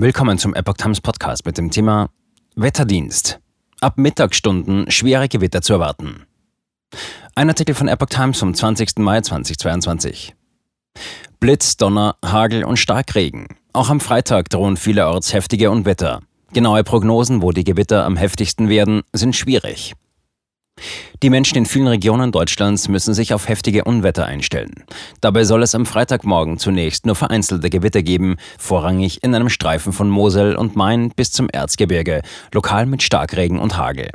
Willkommen zum Epoch Times Podcast mit dem Thema Wetterdienst. Ab Mittagsstunden schwere Gewitter zu erwarten. Ein Artikel von Epoch Times vom 20. Mai 2022. Blitz, Donner, Hagel und Starkregen. Auch am Freitag drohen vielerorts heftige Unwetter. Genaue Prognosen, wo die Gewitter am heftigsten werden, sind schwierig. Die Menschen in vielen Regionen Deutschlands müssen sich auf heftige Unwetter einstellen. Dabei soll es am Freitagmorgen zunächst nur vereinzelte Gewitter geben, vorrangig in einem Streifen von Mosel und Main bis zum Erzgebirge, lokal mit Starkregen und Hagel.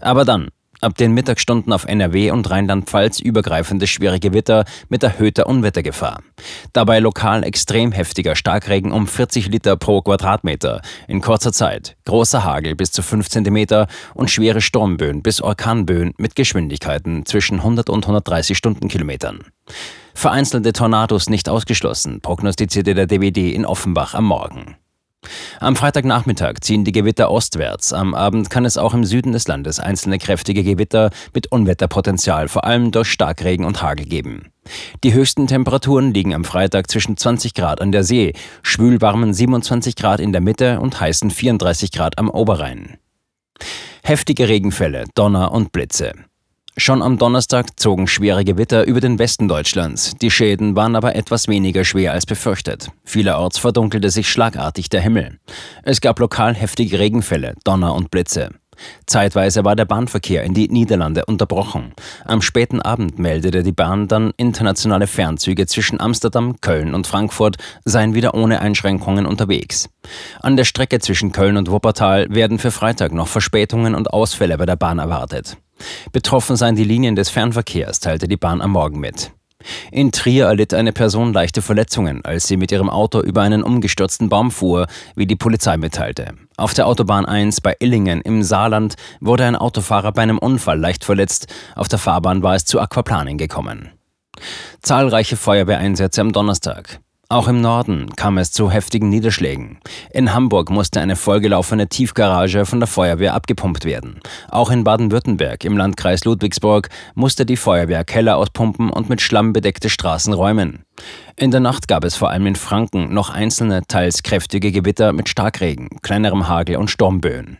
Aber dann, ab den Mittagsstunden auf NRW und Rheinland-Pfalz übergreifende schwere Gewitter mit erhöhter Unwettergefahr. Dabei lokal extrem heftiger Starkregen um 40 Liter pro Quadratmeter in kurzer Zeit, großer Hagel bis zu 5 cm und schwere Sturmböen bis Orkanböen mit Geschwindigkeiten zwischen 100 und 130 Stundenkilometern. Vereinzelte Tornados nicht ausgeschlossen, prognostizierte der DWD in Offenbach am Morgen. Am Freitagnachmittag ziehen die Gewitter ostwärts. Am Abend kann es auch im Süden des Landes einzelne kräftige Gewitter mit Unwetterpotenzial, vor allem durch Starkregen und Hagel geben. Die höchsten Temperaturen liegen am Freitag zwischen 20 Grad an der See, schwülwarmen 27 Grad in der Mitte und heißen 34 Grad am Oberrhein. Heftige Regenfälle, Donner und Blitze. Schon am Donnerstag zogen schwere Gewitter über den Westen Deutschlands. Die Schäden waren aber etwas weniger schwer als befürchtet. Vielerorts verdunkelte sich schlagartig der Himmel. Es gab lokal heftige Regenfälle, Donner und Blitze. Zeitweise war der Bahnverkehr in die Niederlande unterbrochen. Am späten Abend meldete die Bahn dann, internationale Fernzüge zwischen Amsterdam, Köln und Frankfurt seien wieder ohne Einschränkungen unterwegs. An der Strecke zwischen Köln und Wuppertal werden für Freitag noch Verspätungen und Ausfälle bei der Bahn erwartet. Betroffen seien die Linien des Fernverkehrs, teilte die Bahn am Morgen mit. In Trier erlitt eine Person leichte Verletzungen, als sie mit ihrem Auto über einen umgestürzten Baum fuhr, wie die Polizei mitteilte. Auf der Autobahn 1 bei Illingen im Saarland wurde ein Autofahrer bei einem Unfall leicht verletzt. Auf der Fahrbahn war es zu Aquaplaning gekommen. Zahlreiche Feuerwehreinsätze am Donnerstag. Auch im Norden kam es zu heftigen Niederschlägen. In Hamburg musste eine vollgelaufene Tiefgarage von der Feuerwehr abgepumpt werden. Auch in Baden-Württemberg im Landkreis Ludwigsburg musste die Feuerwehr Keller auspumpen und mit Schlamm bedeckte Straßen räumen. In der Nacht gab es vor allem in Franken noch einzelne, teils kräftige Gewitter mit Starkregen, kleinerem Hagel und Sturmböen.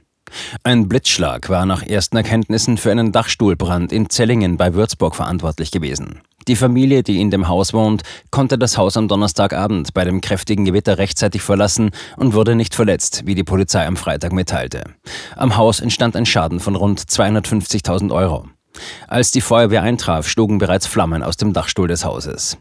Ein Blitzschlag war nach ersten Erkenntnissen für einen Dachstuhlbrand in Zellingen bei Würzburg verantwortlich gewesen. Die Familie, die in dem Haus wohnt, konnte das Haus am Donnerstagabend bei dem kräftigen Gewitter rechtzeitig verlassen und wurde nicht verletzt, wie die Polizei am Freitag mitteilte. Am Haus entstand ein Schaden von rund 250.000 Euro. Als die Feuerwehr eintraf, schlugen bereits Flammen aus dem Dachstuhl des Hauses.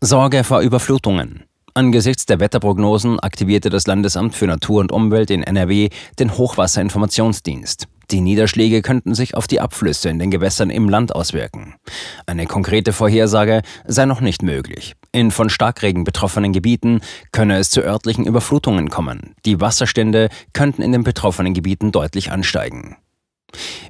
Sorge vor Überflutungen. Angesichts der Wetterprognosen aktivierte das Landesamt für Natur und Umwelt in NRW den Hochwasserinformationsdienst. Die Niederschläge könnten sich auf die Abflüsse in den Gewässern im Land auswirken. Eine konkrete Vorhersage sei noch nicht möglich. In von Starkregen betroffenen Gebieten könne es zu örtlichen Überflutungen kommen. Die Wasserstände könnten in den betroffenen Gebieten deutlich ansteigen.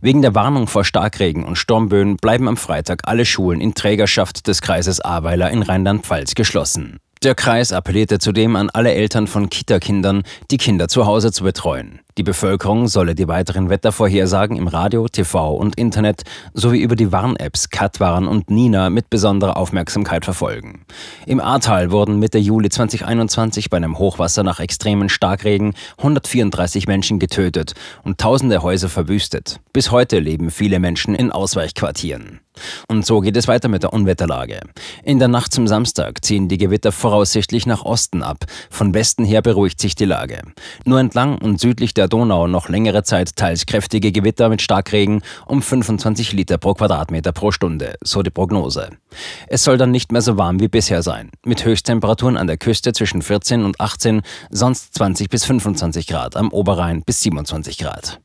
Wegen der Warnung vor Starkregen und Sturmböen bleiben am Freitag alle Schulen in Trägerschaft des Kreises Ahrweiler in Rheinland-Pfalz geschlossen. Der Kreis appellierte zudem an alle Eltern von Kita-Kindern, die Kinder zu Hause zu betreuen. Die Bevölkerung solle die weiteren Wettervorhersagen im Radio, TV und Internet sowie über die Warn-Apps Katwarn und Nina mit besonderer Aufmerksamkeit verfolgen. Im Ahrtal wurden Mitte Juli 2021 bei einem Hochwasser nach extremen Starkregen 134 Menschen getötet und tausende Häuser verwüstet. Bis heute leben viele Menschen in Ausweichquartieren. Und so geht es weiter mit der Unwetterlage. In der Nacht zum Samstag ziehen die Gewitter voraussichtlich nach Osten ab. Von Westen her beruhigt sich die Lage. Nur entlang und südlich der Donau noch längere Zeit teils kräftige Gewitter mit Starkregen um 25 Liter pro Quadratmeter pro Stunde, so die Prognose. Es soll dann nicht mehr so warm wie bisher sein, mit Höchsttemperaturen an der Küste zwischen 14 und 18, sonst 20 bis 25 Grad, am Oberrhein bis 27 Grad.